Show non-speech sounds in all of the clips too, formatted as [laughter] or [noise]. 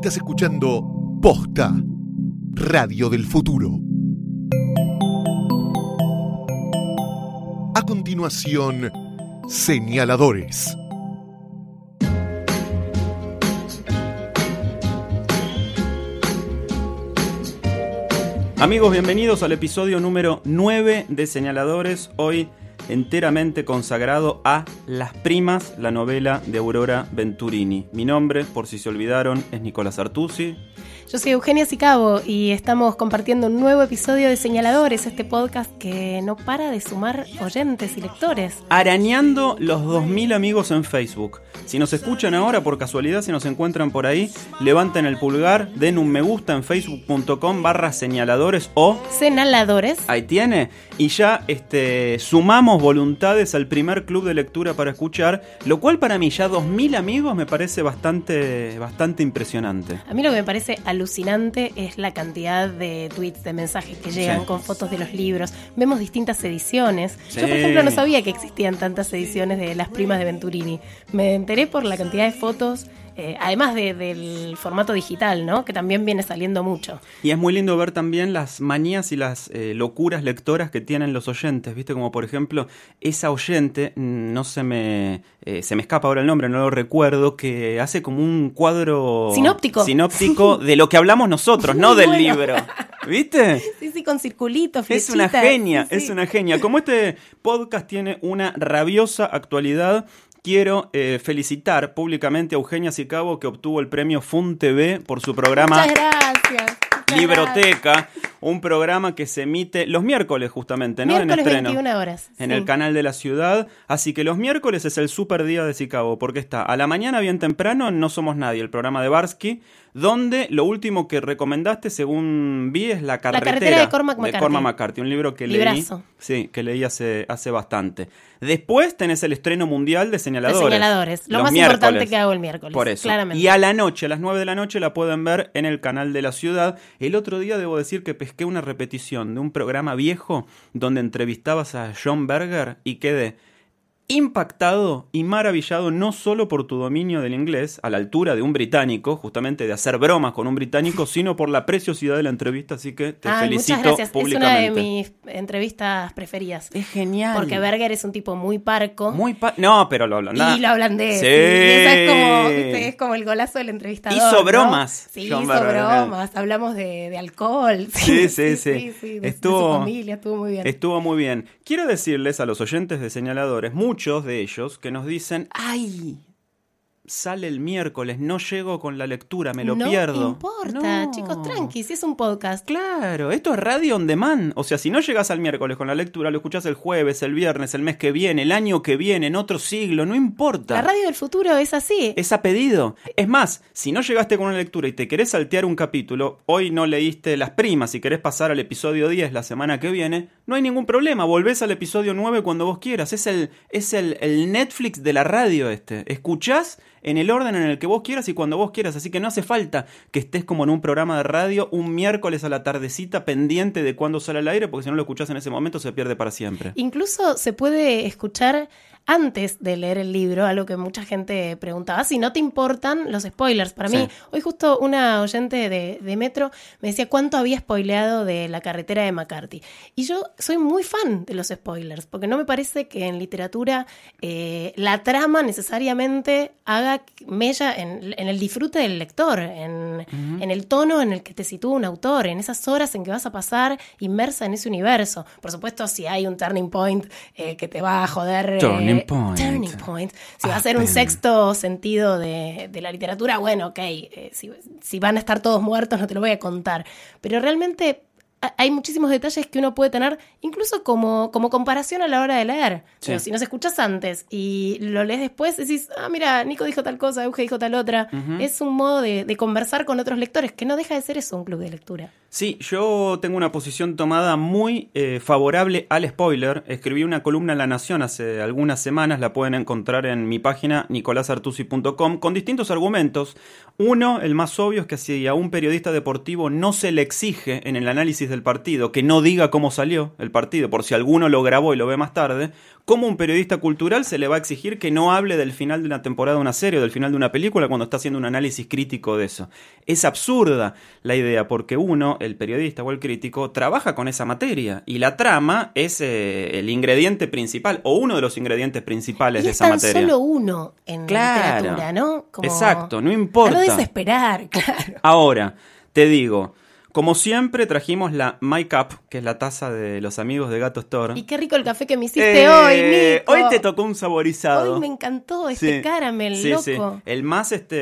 Estás escuchando Posta, Radio del Futuro. A continuación, señaladores. Amigos, bienvenidos al episodio número 9 de Señaladores. Hoy enteramente consagrado a Las Primas, la novela de Aurora Venturini. Mi nombre, por si se olvidaron, es Nicolás Artusi. Yo soy Eugenia Sicabo y estamos compartiendo un nuevo episodio de Señaladores, este podcast que no para de sumar oyentes y lectores. Arañando los 2.000 amigos en Facebook. Si nos escuchan ahora, por casualidad, si nos encuentran por ahí, levanten el pulgar, den un me gusta en facebook.com barra señaladores o... Señaladores. Ahí tiene. Y ya este, sumamos voluntades al primer club de lectura para escuchar, lo cual para mí ya 2.000 amigos me parece bastante, bastante impresionante. A mí lo que me parece alucinante es la cantidad de tweets, de mensajes que llegan Sí. con fotos de los libros. Vemos distintas ediciones. Sí. Yo, por ejemplo, no sabía que existían tantas ediciones de Las Primas de Venturini. Me enteré por la cantidad de fotos, eh, además de- del formato digital, ¿no? Que también viene saliendo mucho. Y es muy lindo ver también las manías y las eh, locuras lectoras que tienen los oyentes, ¿viste? Como por ejemplo, esa oyente, mm, no se me, eh, se me escapa ahora el nombre, no lo recuerdo, que hace como un cuadro... Sinóptico. Sinóptico [laughs] de lo que hablamos nosotros, no del bueno. libro. [laughs] ¿Viste? Sí, sí, con circulitos, Es una flechitas. genia, Sí, sí. es una genia. Como este podcast tiene una rabiosa actualidad, quiero eh, felicitar públicamente a Eugenia Sicabo que obtuvo el premio Fun TV por su programa Muchas gracias. muchas Libroteca, un programa que se emite los miércoles justamente, ¿no? Miércoles en estreno. 21 horas. En sí. el canal de la ciudad. Así que los miércoles es el super día de Chicago, porque está a la mañana bien temprano en No Somos Nadie, el programa de Barsky, donde lo último que recomendaste, según vi, es La carretera, carretera de Cormac McCarthy. McCarthy, un libro que Librazo. leí. Sí, que leí hace, hace bastante. Después tenés el estreno mundial de De Señaladores. señaladores. Lo los más miércoles. importante que hago el miércoles. Por eso. Claramente. Y a la noche, a las 9 de la noche, la pueden ver en el canal de la ciudad. El otro día debo decir que pesqué una repetición de un programa viejo donde entrevistabas a John Berger y quedé impactado y maravillado no solo por tu dominio del inglés, a la altura de un británico, justamente de hacer bromas con un británico, [laughs] sino por la preciosidad de la entrevista. Así que te Ay, felicito muchas gracias. Es una públicamente. de mis entrevistas preferidas. Es genial. Porque Berger es un tipo muy parco. Muy pa- No, pero lo hablan. y lo holandés. Sí. Y esa es como, ¿viste? es como el golazo del entrevistador. Hizo ¿no? bromas, Sí, John hizo Berger. bromas. Hablamos de, de alcohol. Sí, sí, [laughs] sí. de- de Estuvo- su familia, estuvo muy bien. Estuvo muy bien. Quiero decirles a los oyentes de señaladores, muchos de ellos, que nos dicen, ¡ay! Sale el miércoles, no llego con la lectura, me lo no pierdo. importa, No. chicos, tranqui, si es un podcast. Claro, esto es radio on demand. O sea, si no llegas al miércoles con la lectura, lo escuchás el jueves, el viernes, el mes que viene, el año que viene, en otro siglo, no importa. La radio del futuro es así. Es a pedido. Es más, si no llegaste con una lectura y te querés saltear un capítulo, hoy no leíste las primas y querés pasar al episodio 10 la semana que viene, no hay ningún problema. Volvés al episodio 9 cuando vos quieras. Es el, es el, el Netflix de la radio este. Escuchás en el orden en el que vos quieras y cuando vos quieras. Así que no hace falta que estés como en un programa de radio un miércoles a la tardecita pendiente de cuándo sale al aire, porque si no lo escuchás en ese momento se pierde para siempre. Incluso se puede escuchar antes de leer el libro, algo que mucha gente preguntaba, si no te importan los spoilers. Para Sí. mí, hoy justo una oyente de, de Metro me decía cuánto había spoileado de la carretera de McCarthy. Y yo soy muy fan de los spoilers, porque no me parece que en literatura eh, la trama necesariamente haga mella en, en el disfrute del lector, en, en el tono en el que te sitúa un autor, en esas horas en que vas a pasar inmersa en ese universo. Por supuesto, si hay un turning point eh, que te va a joder. eh, Turning point. turning point. Si va a Ah, ser un sexto sentido de, de la literatura, bueno, ok. eh, si, si van a estar todos muertos, no te lo voy a contar. Pero realmente hay muchísimos detalles que uno puede tener, incluso como, como comparación a la hora de leer. Sí. Pero si nos escuchas antes y lo lees después, decís, ah, mira, Nico dijo tal cosa, Euge dijo tal otra. Es un modo de, de conversar con otros lectores, que no deja de ser eso un club de lectura. Sí, yo tengo una posición tomada muy eh, favorable al spoiler. Escribí una columna en La Nación hace algunas semanas, la pueden encontrar en mi página nicolasartusi.com con distintos argumentos. Uno, el más obvio, es que si a un periodista deportivo no se le exige en el análisis del partido, que no diga cómo salió el partido, por si alguno lo grabó y lo ve más tarde, ¿cómo un periodista cultural se le va a exigir que no hable del final de una temporada de una serie o del final de una película cuando está haciendo un análisis crítico de eso? Es absurda la idea, porque uno, el periodista o el crítico, trabaja con esa materia y la trama es eh, el ingrediente principal o uno de los ingredientes principales Y de es esa tan materia. solo uno en Claro. literatura, ¿no? Como- Exacto, no A importa. no desesperar, [laughs] claro. Ahora, te digo, como siempre trajimos la My Cup, que es la taza de los amigos de Gato Store. Y qué rico el café que me hiciste Eh, hoy, Nico. Hoy te tocó un saborizado. Hoy me encantó este Sí, caramel, sí, loco. sí. El más este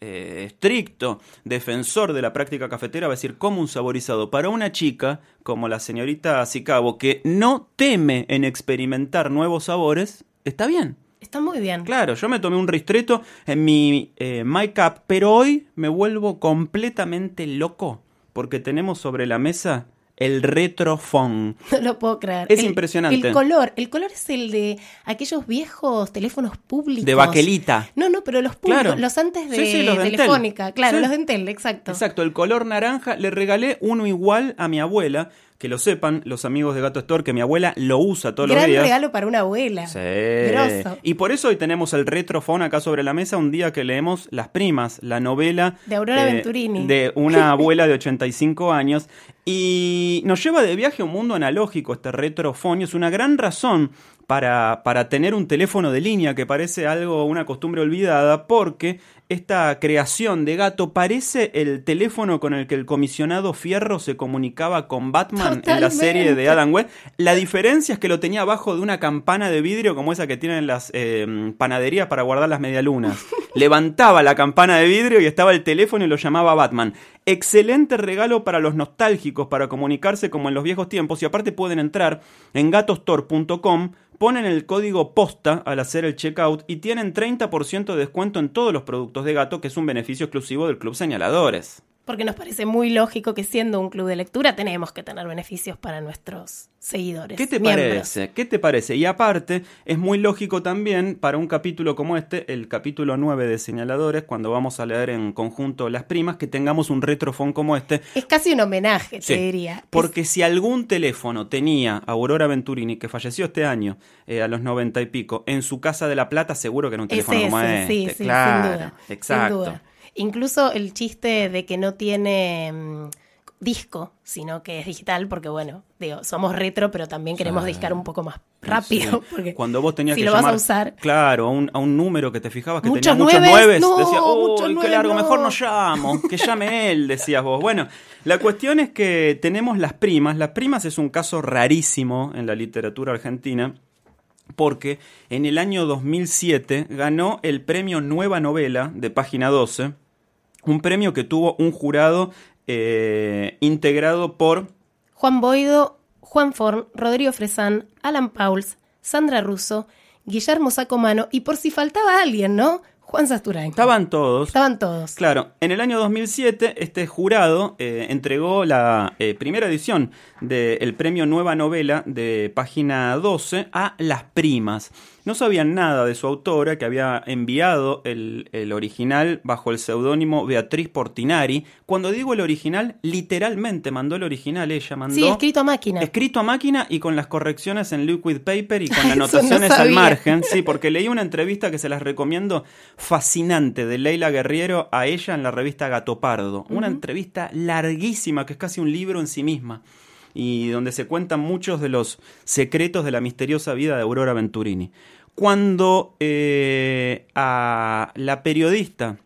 eh, estricto defensor de la práctica cafetera va a decir como un saborizado para una chica como la señorita Sicabo que no teme en experimentar nuevos sabores, está bien. Está muy bien. Claro, yo me tomé un ristreto en mi eh, My Cup, pero hoy me vuelvo completamente loco porque tenemos sobre la mesa el retrofón. [laughs] No lo puedo creer. Es El- impresionante. El color, el color es el de aquellos viejos teléfonos públicos. De baquelita. No, no, pero los públicos, Claro. los antes de Sí, sí, los de Entel. Telefónica. Claro, Sí. los de Entel, exacto. Exacto, el color naranja. Le regalé uno igual a mi abuela. Que lo sepan los amigos de Gato Store, que mi abuela lo usa todos Gran los días. regalo para una abuela. Sí. Grosso. Y por eso hoy tenemos el retrofón acá sobre la mesa, un día que leemos Las Primas, la novela De Aurora eh, Venturini. de una [laughs] abuela de 85 años. Y nos lleva de viaje a un mundo analógico este retrofón y es una gran razón para, para tener un teléfono de línea que parece algo, una costumbre olvidada, porque esta creación de gato parece el teléfono con el que el comisionado Fierro se comunicaba con Batman en la serie de. Adam West. La diferencia es que lo tenía abajo de una campana de vidrio como esa que tienen las eh, panaderías para guardar las medialunas. [laughs] Levantaba la campana de vidrio y estaba el teléfono y lo llamaba Batman. Excelente regalo para los nostálgicos para comunicarse como en los viejos tiempos y aparte pueden entrar en gatostore.com ponen el código posta al hacer el checkout y tienen 30% de descuento en todos los productos de gato, que es un beneficio exclusivo del Club Señaladores. Porque nos parece muy lógico que siendo un club de lectura tenemos que tener beneficios para nuestros seguidores. ¿Qué te miembros. parece? ¿Qué te parece? Y aparte, es muy lógico también para un capítulo como este, el capítulo 9 de Señaladores, cuando vamos a leer en conjunto las primas, que tengamos un retrofón como este. Es casi un homenaje, Sí, te diría. Porque si algún teléfono tenía a Aurora Venturini, que falleció este año, eh, a los 90 y pico, en su casa de La Plata, seguro que era un Es teléfono como ese, este. sí, sí, claro, sin duda. exacto. Sin duda. Incluso el chiste de que no tiene mm, disco, sino que es digital, porque bueno, digo, somos retro, pero también queremos discar un poco más rápido. Sí. Porque Cuando vos tenías si que lo vas llamar, a usar. claro, a un, a un número que te fijabas que Muchos tenía muchos nueves, nueves, no, decías, muchos uy, qué nueves, largo, no". mejor no llamo, que llame él, decías vos. Bueno, la cuestión es que tenemos las primas. Las primas es un caso rarísimo en la literatura argentina. Porque en el año 2007 ganó el premio Nueva Novela de página 12, un premio que tuvo un jurado eh, integrado por Juan Boido, Juan Forn, Rodrigo Fresán, Alan Pauls, Sandra Russo, Guillermo Sacomano y por si faltaba alguien, ¿no? Juan Sasturain. Estaban todos. Estaban todos. Claro, en el año 2007 este jurado eh, entregó la eh, primera edición del premio Nueva Novela de página 12 a Las Primas. No sabían nada de su autora, que había enviado el, el original bajo el seudónimo Beatriz Portinari. Cuando digo el original, literalmente mandó el original, ella mandó... Sí, escrito a máquina. Escrito a máquina y con las correcciones en liquid paper y con [laughs] no anotaciones al margen. Sí, porque leí una entrevista que se las recomiendo fascinante de Leila Guerriero a ella en la revista Gato Pardo. Una entrevista larguísima que es casi un libro en sí misma y donde se cuentan muchos de los secretos de la misteriosa vida de Aurora Venturini. Cuando eh, a la periodista,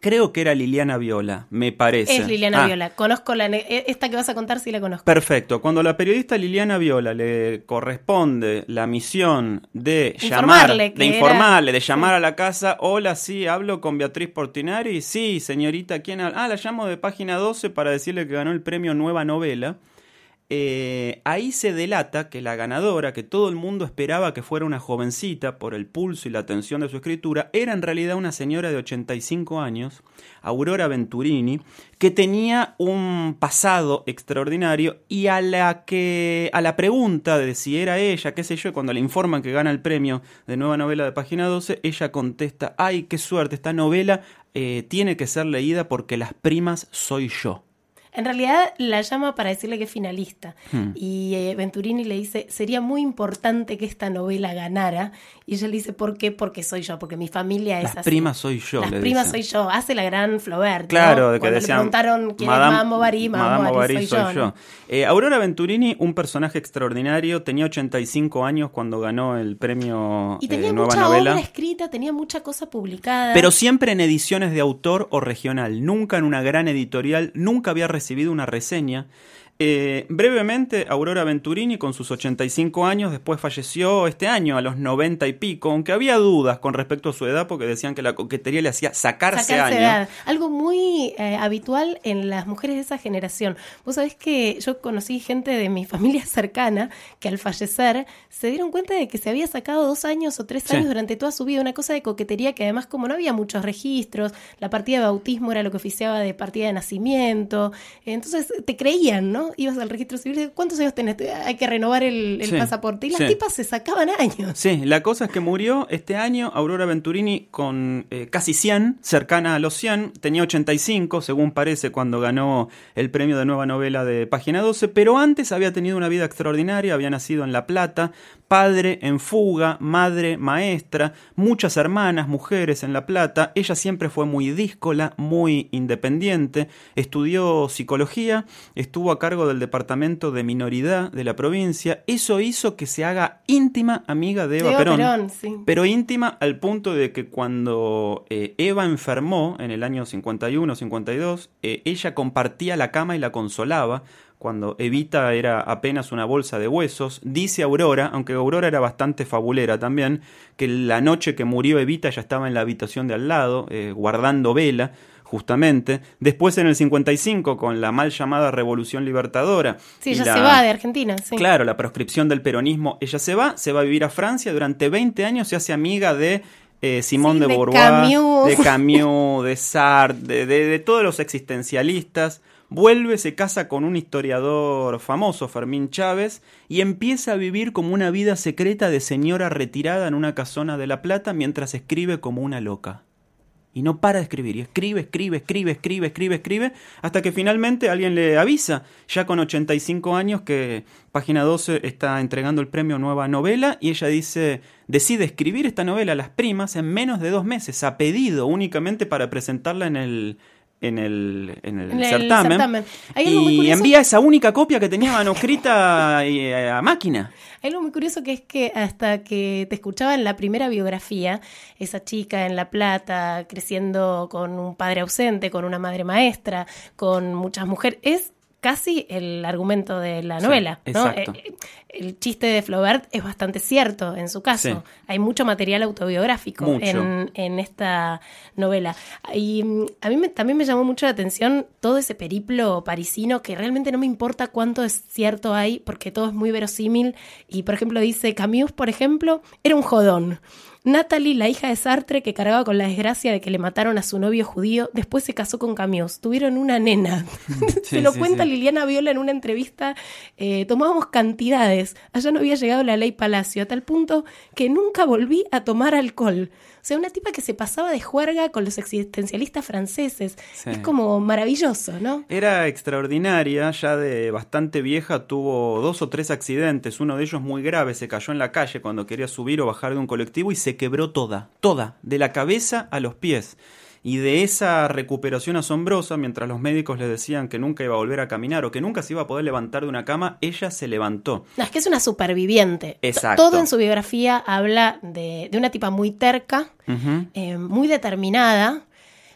creo que era Liliana Viola, me parece. Es Liliana Ah, Viola. Conozco la e- esta que vas a contar, sí la conozco. Perfecto. Cuando a la periodista Liliana Viola le corresponde la misión de llamar, Informarle que de era- informarle, de llamar a la casa, hola, sí, hablo con Beatriz Portinari, sí, señorita, ¿quién habla? Ah, la llamo de página 12 para decirle que ganó el premio Nueva Novela. Eh, ahí se delata que la ganadora, que todo el mundo esperaba que fuera una jovencita por el pulso y la atención de su escritura, era en realidad una señora de 85 años, Aurora Venturini, que tenía un pasado extraordinario y a la que a la pregunta de si era ella, qué sé yo, cuando le informan que gana el premio de nueva novela de página 12, ella contesta, ay, qué suerte, esta novela eh, tiene que ser leída porque las primas soy yo. En realidad la llama para decirle que es finalista. Hmm. Y eh, Venturini le dice, sería muy importante que esta novela ganara. Y ella le dice, ¿por qué? Porque soy yo, porque mi familia es Las así. primas soy yo. Las le primas dicen. soy yo. Hace la gran Flaubert. ¿no? Claro, de que Cuando decían. le preguntaron quién Madame- es Mamma Bovary, Mamma Madame Bovary soy, yo. ¿no? Eh, Aurora Venturini, un personaje extraordinario, tenía 85 años cuando ganó el premio Y eh, tenía Nueva mucha Novela. obra escrita, tenía mucha cosa publicada. Pero siempre en ediciones de autor o regional, nunca en una gran editorial, nunca había recibido una reseña. Eh, brevemente, Aurora Venturini, con sus 85 años, después falleció este año, a los 90 y pico, aunque había dudas con respecto a su edad, porque decían que la coquetería le hacía sacarse, sacarse años. edad. Algo muy eh, habitual en las mujeres de esa generación. Vos sabés que yo conocí gente de mi [laughs] familia cercana que al fallecer se dieron cuenta de que se había sacado dos años o tres Sí. años durante toda su vida, una cosa de coquetería que además como no había muchos registros, la partida de bautismo era lo que oficiaba de partida de nacimiento, entonces te creían, ¿no? Ibas al registro civil, ¿cuántos años tenés? Hay que renovar el, el Sí, pasaporte. Y las sí. tipas se sacaban años. Sí, la cosa es que murió este año Aurora Venturini con eh, casi 100, cercana a los 100, tenía 85, según parece, cuando ganó el premio de nueva novela de Página 12, pero antes había tenido una vida extraordinaria, había nacido en La Plata, padre en fuga, madre maestra, muchas hermanas, mujeres en La Plata, ella siempre fue muy díscola, muy independiente, estudió psicología, estuvo a cargo del departamento de minoridad de la provincia, eso hizo que se haga íntima amiga de Eva, Eva Perón, Perón, sí. pero íntima al punto de que cuando eh, Eva enfermó en el año 51-52, eh, ella compartía la cama y la consolaba. Cuando Evita era apenas una bolsa de huesos, dice Aurora, aunque Aurora era bastante fabulera también, que la noche que murió Evita ya estaba en la habitación de al lado, eh, guardando vela, justamente. Después en el 55, con la mal llamada Revolución Libertadora. Sí, ella la- se va de Argentina, sí. Claro, la proscripción del peronismo, ella se va, se va a vivir a Francia, durante 20 años se hace amiga de eh, Simón Sí, de de Camus. de [laughs] Camus, de Sartre, de, de- de todos los existencialistas. Vuelve, se casa con un historiador famoso, Fermín Chávez, y empieza a vivir como una vida secreta de señora retirada en una casona de La Plata mientras escribe como una loca. Y no para de escribir, y escribe, escribe, escribe, escribe, escribe, escribe, hasta que finalmente alguien le avisa, ya con 85 años, que Página 12 está entregando el premio Nueva Novela, y ella dice, decide escribir esta novela a las primas en menos de dos meses, a pedido, únicamente para presentarla en el, en el, en el En el certamen. certamen. Y envía esa única copia que tenía manuscrita [laughs] eh, a máquina. Hay algo muy curioso que es que hasta que te escuchaba en la primera biografía, esa chica en La Plata, creciendo con un padre ausente, con una madre maestra, con muchas mujeres, es casi el argumento de la Sí, novela. ¿no? exacto. Eh, el chiste de Flaubert es bastante cierto en su caso. Sí. Hay mucho material autobiográfico Mucho. en, en esta novela. Y mm, a mí me- también me llamó mucho la atención todo ese periplo parisino que realmente no me importa cuánto es cierto hay, porque todo es muy verosímil. Y por ejemplo, dice Camus, por ejemplo, era un jodón. Natalie, la hija de Sartre, que cargaba con la desgracia de que le mataron a su novio judío, después se casó con Camus. Tuvieron una nena. [laughs] Sí, se lo sí, cuenta sí. Liliana Viola en una entrevista. eh, tomábamos cantidades. Allá no había llegado la ley Palacio, a tal punto que nunca volví a tomar alcohol. O sea, una tipa que se pasaba de juerga con los existencialistas franceses. Sí. Es como maravilloso, ¿no? Era extraordinaria, ya de bastante vieja, tuvo dos o tres accidentes, uno de ellos muy grave, se cayó en la calle cuando quería subir o bajar de un colectivo y se quebró toda, toda, de la cabeza a los pies. Y de esa recuperación asombrosa, mientras los médicos le decían que nunca iba a volver a caminar o que nunca se iba a poder levantar de una cama, ella se levantó. No, es que es una superviviente. Exacto. Todo en su biografía habla de, de una tipa muy terca, eh, muy determinada,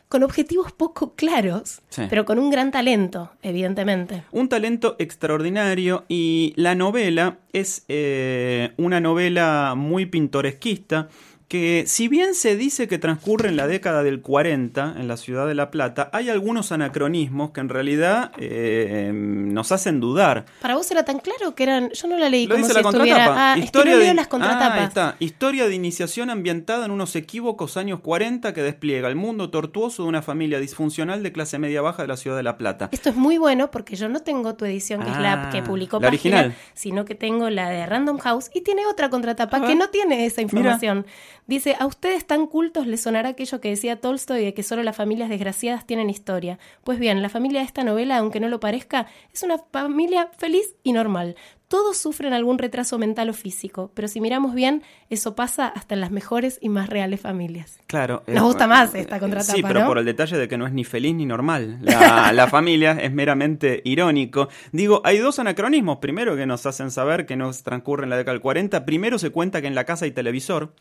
con objetivos poco claros, Sí. pero con un gran talento, evidentemente. Un talento extraordinario y la novela es eh, una novela muy pintoresquista que si bien se dice que transcurre en la década del 40 en la ciudad de La Plata, hay algunos anacronismos que en realidad eh, nos hacen dudar. ¿Para vos era tan claro que eran.? Yo no la leí Lo como dice si la contratapa. Ah, es que no de, las contratapas. Ah, está. Historia de iniciación ambientada en unos equívocos años 40 que despliega el mundo tortuoso de una familia disfuncional de clase media baja de la ciudad de La Plata. Esto es muy bueno porque yo no tengo tu edición, que es la Ah, que publicó la Página, original. sino que tengo la de Random House y tiene otra contratapa que no tiene esa información. Dice, a ustedes tan cultos les sonará aquello que decía Tolstoy de que solo las familias desgraciadas tienen historia. Pues bien, la familia de esta novela, aunque no lo parezca, es una familia feliz y normal. Todos sufren algún retraso mental o físico, pero si miramos bien, eso pasa hasta en las mejores y más reales familias. Claro. Nos eh, gusta más esta contratapa, Sí, pero ¿no? por el detalle de que no es ni feliz ni normal. La, [laughs] la familia es meramente irónico. Digo, hay dos anacronismos. Primero que nos hacen saber que nos transcurre en la década del 40. Primero se cuenta que en la casa hay televisor.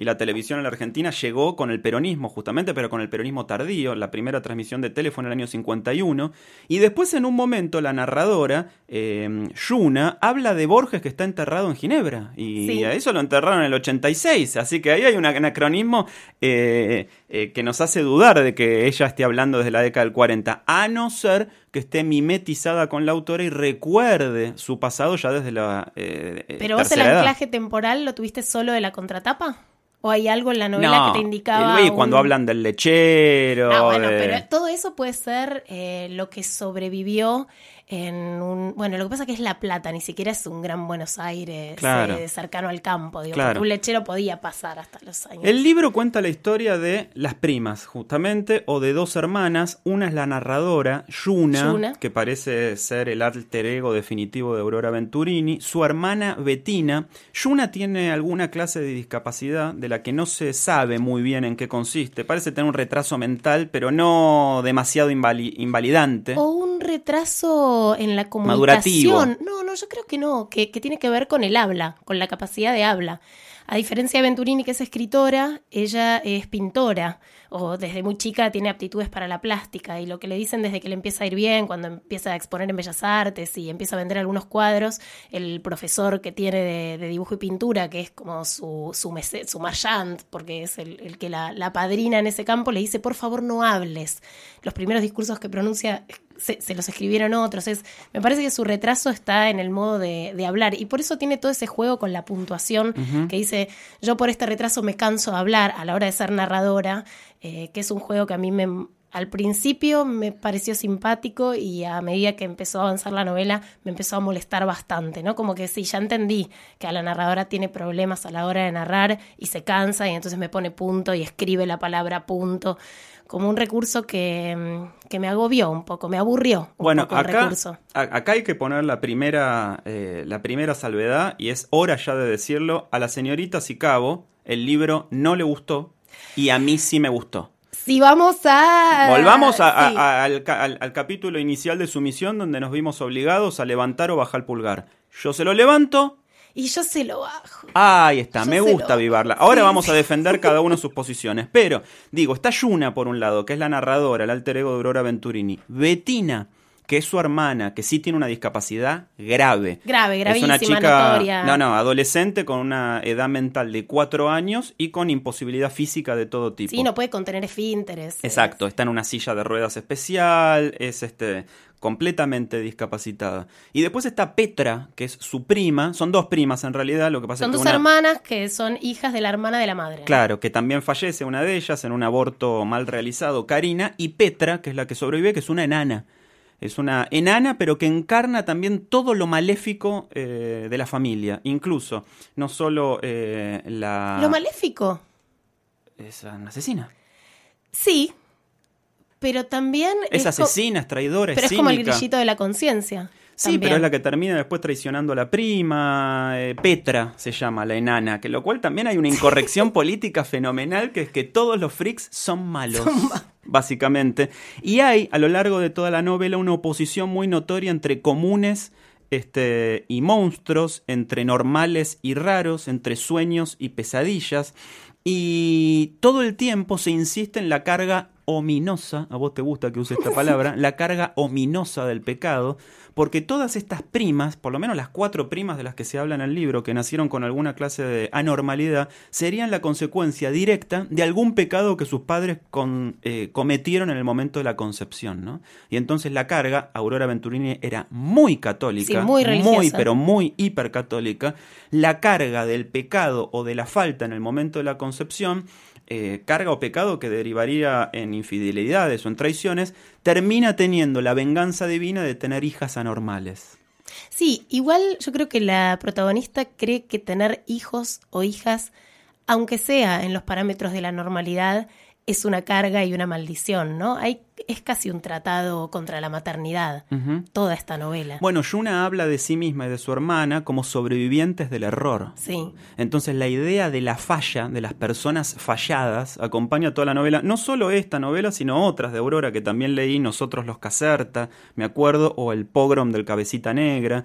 Y la televisión en la Argentina llegó con el peronismo, justamente, pero con el peronismo tardío. La primera transmisión de tele fue en el año 51. Y después, en un momento, la narradora, eh, Yuna, habla de Borges que está enterrado en Ginebra. Y Sí. a eso lo enterraron en el 86. Así que ahí hay un anacronismo eh, eh, que nos hace dudar de que ella esté hablando desde la década del 40. A no ser que esté mimetizada con la autora y recuerde su pasado ya desde la. eh, eh, Pero vos el edad. anclaje temporal lo tuviste solo de la contratapa? ¿O hay algo en la novela que te indicaba? Luis, cuando un- hablan del lechero. Ah, bueno, de- pero todo eso puede ser eh, lo que sobrevivió en un... Bueno, lo que pasa es que es La Plata, ni siquiera es un gran Buenos Aires Claro. eh, cercano al campo, digo, Claro. un lechero podía pasar hasta los años. El libro cuenta la historia de las primas, justamente, o de dos hermanas. Una es la narradora, Yuna, Yuna. que parece ser el alter ego definitivo de Aurora Venturini. Su hermana, Bettina. Yuna tiene alguna clase de discapacidad de la que no se sabe muy bien en qué consiste. Parece tener un retraso mental, pero no demasiado invali- invalidante. O un retraso en la Madurativo. comunicación. No, no, yo creo que no, que, que tiene que ver con el habla, con la capacidad de habla. A diferencia de Venturini, que es escritora, ella es pintora, o desde muy chica tiene aptitudes para la plástica, y lo que le dicen desde que le empieza a ir bien, cuando empieza a exponer en Bellas Artes y empieza a vender algunos cuadros, el profesor que tiene de, de dibujo y pintura, que es como su, su, mece- su marchand, porque es el, el que la, la padrina en ese campo, le dice, por favor no hables. Los primeros discursos que pronuncia se, se los escribieron otros. Es, me parece que su retraso está en el modo de, de hablar y por eso tiene todo ese juego con la puntuación que dice, yo por este retraso me canso de hablar a la hora de ser narradora, eh, que es un juego que a mí me... Al principio me pareció simpático y a medida que empezó a avanzar la novela me empezó a molestar bastante, ¿no? Como que sí, ya entendí que a la narradora tiene problemas a la hora de narrar y se cansa y entonces me pone punto y escribe la palabra punto como un recurso que, mm, que me agobió un poco, me aburrió un Bueno, poco el acá, recurso. a- acá hay que poner la primera, eh, la primera salvedad, y es hora ya de decirlo, a la señorita Sicabo el libro no le gustó, y a mí sí me gustó. Si vamos a... Volvamos a- a- sí. a- al, al- al capítulo inicial de su misión, donde nos vimos obligados a levantar o bajar el pulgar. Yo se lo levanto, Y yo se lo bajo. Ahí está, Yo me gusta avivarla. Ahora Sí, vamos a defender [laughs] cada uno sus posiciones. Pero, digo, está Yuna por un lado, que es la narradora, el alter ego de Aurora Venturini. Bettina, que es su hermana, que sí tiene una discapacidad grave. Grave, Es gravísima, una chica, notoria. no, no, adolescente con una edad mental de cuatro años y con imposibilidad física de todo tipo. Sí, no puede contener esfínteres. Exacto, está en una silla de ruedas especial, es este completamente discapacitada. Y después está Petra, que es su prima, son dos primas en realidad, lo que pasa Son es que dos una- hermanas que son hijas de la hermana de la madre. Claro, que también fallece una de ellas en un aborto mal realizado, Karina, y Petra, que es la que sobrevive, que es una enana. Es una enana, pero que encarna también todo lo maléfico eh, de la familia. Incluso, no solo eh, la... Lo maléfico. Es una asesina. Sí, pero también... Es, co- asesina, es traidora, Pero es es como el grillito de la conciencia. Sí, también. pero es la que termina después traicionando a la prima. eh, Petra se llama la enana, que lo cual también hay una incorrección política fenomenal, que es que todos los freaks son malos. básicamente. Y hay a lo largo de toda la novela una oposición muy notoria entre comunes este, y monstruos, entre normales y raros, entre sueños y pesadillas. Y todo el tiempo se insiste en la carga ominosa, a vos te gusta que use esta [laughs] palabra, la carga ominosa del pecado, porque todas estas primas, por lo menos las cuatro primas de las que se habla en el libro, que nacieron con alguna clase de anormalidad, serían la consecuencia directa de algún pecado que sus padres con- eh, cometieron en el momento de la concepción, ¿no? Y entonces la carga, Aurora Venturini era muy católica, Sí, muy religiosa. pero muy hipercatólica, la carga del pecado o de la falta en el momento de la concepción, eh, carga o pecado que derivaría en infidelidades o en traiciones, termina teniendo la venganza divina de tener hijas anormales. Sí, igual yo creo que la protagonista cree que tener hijos o hijas aunque sea en los parámetros de la normalidad, es una carga y una maldición, ¿no? Hay, es casi un tratado contra la maternidad, toda esta novela. Bueno, Yuna habla de sí misma y de su hermana como sobrevivientes del error. Sí. Entonces la idea de la falla, de las personas falladas, acompaña toda la novela. No solo esta novela, sino otras de Aurora que también leí, Nosotros los Caserta, me acuerdo, o El Pogrom del Cabecita Negra.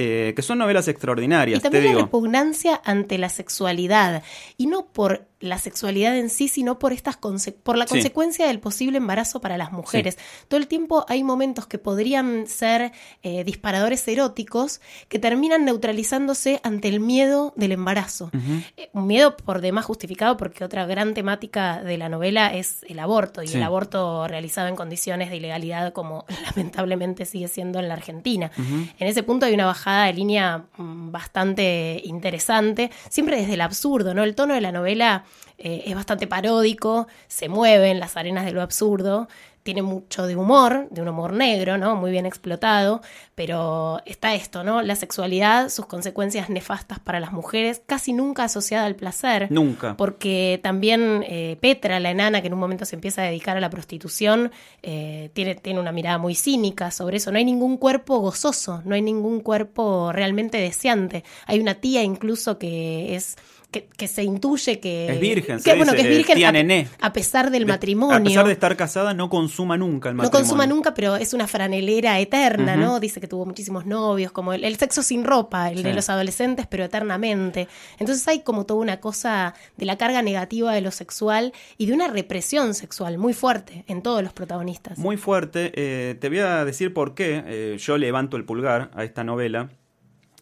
Eh, que son novelas extraordinarias. Y también te la digo. repugnancia ante la sexualidad. Y no por la sexualidad en sí, sino por estas por la Sí. consecuencia del posible embarazo para las mujeres. Todo el tiempo hay momentos que podrían ser eh, disparadores eróticos que terminan neutralizándose ante el miedo del embarazo. Eh, un miedo por demás justificado porque otra gran temática de la novela es el aborto y Sí. el aborto realizado en condiciones de ilegalidad como [laughs] lamentablemente sigue siendo en la Argentina. En ese punto hay una bajada de línea mm, bastante interesante, siempre desde el absurdo, ¿no? El tono de la novela eh, es bastante paródico, se mueve en las arenas de lo absurdo, tiene mucho de humor, de un humor negro, ¿no? Muy bien explotado, pero está esto, ¿no? La sexualidad, sus consecuencias nefastas para las mujeres, casi nunca asociada al placer. Nunca. Porque también eh, Petra, la enana, que en un momento se empieza a dedicar a la prostitución, eh, tiene, tiene una mirada muy cínica sobre eso. No hay ningún cuerpo gozoso, no hay ningún cuerpo realmente deseante. Hay una tía incluso que es... Que, que se intuye que Es virgen, que, bueno, dice, que es eh, virgen tía a, Nené. a pesar del De- matrimonio A pesar de estar casada, no consuma nunca el no matrimonio. consuma nunca, pero es una franelera eterna. ¿no? Dice que tuvo muchísimos novios, como el, el sexo sin ropa, el de los adolescentes, pero eternamente. Entonces hay como toda una cosa de la carga negativa de lo sexual y de una represión sexual muy fuerte en todos los protagonistas. Muy fuerte. eh, te voy a decir por qué eh, yo levanto el pulgar a esta novela.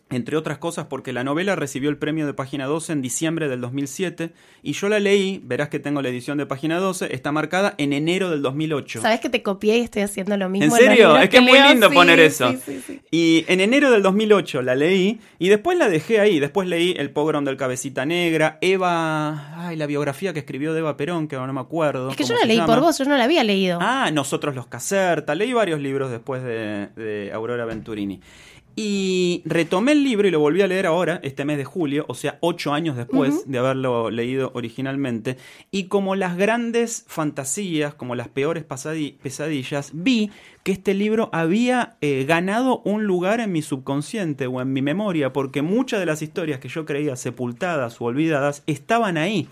Entre otras cosas porque la novela recibió el premio de Página 12 en diciembre del 2007 y yo la leí, verás que tengo la edición de Página 12, está marcada en enero del 2008. Sabes que te copié y estoy haciendo lo mismo. ¿En serio? Es que es muy lindo Sí, poner eso. sí, sí, sí. Y en enero del 2008 la leí y después la dejé ahí. Después leí El pogrom del Cabecita Negra, Eva... Ay, la biografía que escribió de Eva Perón, que ahora no me acuerdo. Es que yo la leí llama. por vos, yo no la había leído. Ah, Nosotros los Caserta. Leí varios libros después de, de Aurora Venturini. Y retomé el libro y lo volví a leer ahora, este mes de julio, o sea, ocho años después de haberlo leído originalmente. Y como las grandes fantasías, como las peores pesadillas, vi que este libro había eh, ganado un lugar en mi subconsciente o en mi memoria, porque muchas de las historias que yo creía sepultadas o olvidadas estaban ahí,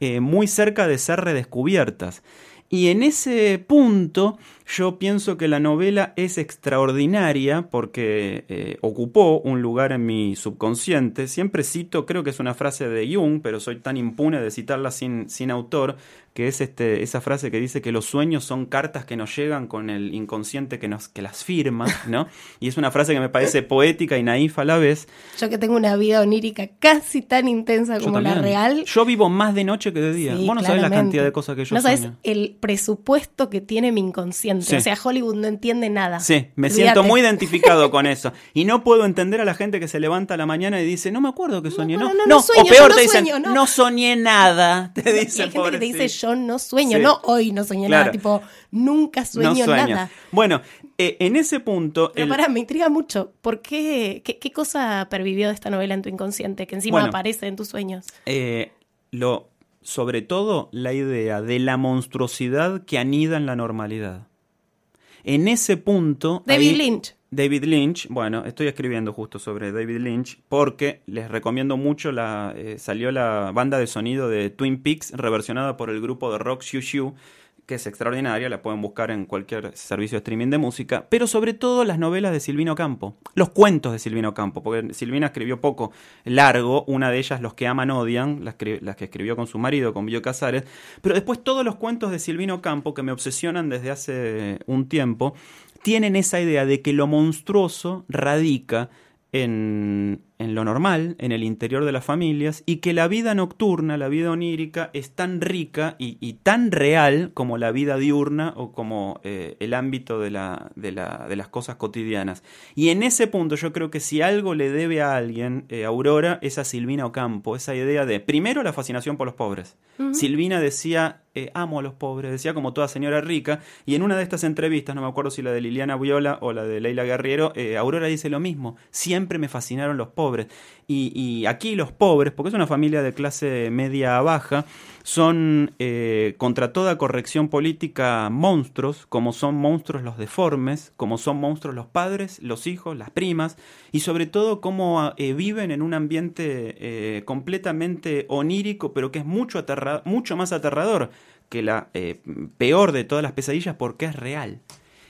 eh, muy cerca de ser redescubiertas. Y en ese punto yo pienso que la novela es extraordinaria porque eh, ocupó un lugar en mi subconsciente. Siempre cito, creo que es una frase de Jung, pero soy tan impune de citarla sin, sin autor, que es este, esa frase que dice que los sueños son cartas que nos llegan con el inconsciente que, nos, que las firma, ¿no? [laughs] Y es una frase que me parece poética y naif a la vez. Yo que tengo una vida onírica casi tan intensa como la real. Yo vivo más de noche que de día. Sí, Vos no sabés la claramente. cantidad de cosas que yo No sueño. el presupuesto que tiene mi inconsciente. Sí. O sea, Hollywood no entiende nada. Sí, me siento muy identificado [laughs] con eso. Y no puedo entender a la gente que se levanta a la mañana y dice, no me acuerdo que soñé. No, no, no sueño, o peor no te dicen, sueño, no. no soñé nada. [laughs] Te Y hay gente que te dice, yo no sueño, Sí. no hoy no Claro. nada, tipo, nunca sueño no nada. Bueno, eh, en ese punto... Pero el- pará, me intriga mucho. ¿Por qué, qué? qué cosa pervivió de esta novela en tu inconsciente que encima Bueno. aparece en tus sueños? eh, lo, sobre todo la idea de la monstruosidad que anida en la normalidad. En ese punto... David ahí- Lynch. David Lynch, bueno, estoy escribiendo justo sobre David Lynch porque les recomiendo mucho la eh, salió la banda de sonido de Twin Peaks reversionada por el grupo de rock Shoo Shoo, que es extraordinaria, la pueden buscar en cualquier servicio de streaming de música, pero sobre todo las novelas de Silvino Campo, los cuentos de Silvino Campo, porque Silvina escribió poco largo, una de ellas Los que aman odian, las, que- escribió con su marido, con Billo Casares, pero después todos los cuentos de Silvino Campo que me obsesionan desde hace un tiempo, tienen esa idea de que lo monstruoso radica en, en lo normal, en el interior de las familias, y que la vida nocturna, la vida onírica, es tan rica y, y tan real como la vida diurna o como eh, el ámbito de, la, de, la- de las cosas cotidianas. Y en ese punto yo creo que si algo le debe a alguien, eh, Aurora, es a Silvina Ocampo, esa idea de, primero, la fascinación por los pobres. Silvina decía, eh, amo a los pobres, decía como toda señora rica, y en una de estas entrevistas, no me acuerdo si la de Liliana Viola o la de Leila Guerriero, Aurora dice lo mismo, siempre me fascinaron los pobres. Y, aquí los pobres, porque es una familia de clase media baja, son eh, contra toda corrección política monstruos, como son monstruos los deformes, como son monstruos los padres, los hijos, las primas, y sobre todo cómo eh, viven en un ambiente eh, completamente onírico, pero que es mucho, mucho más aterrador que la eh, peor de todas las pesadillas porque es real.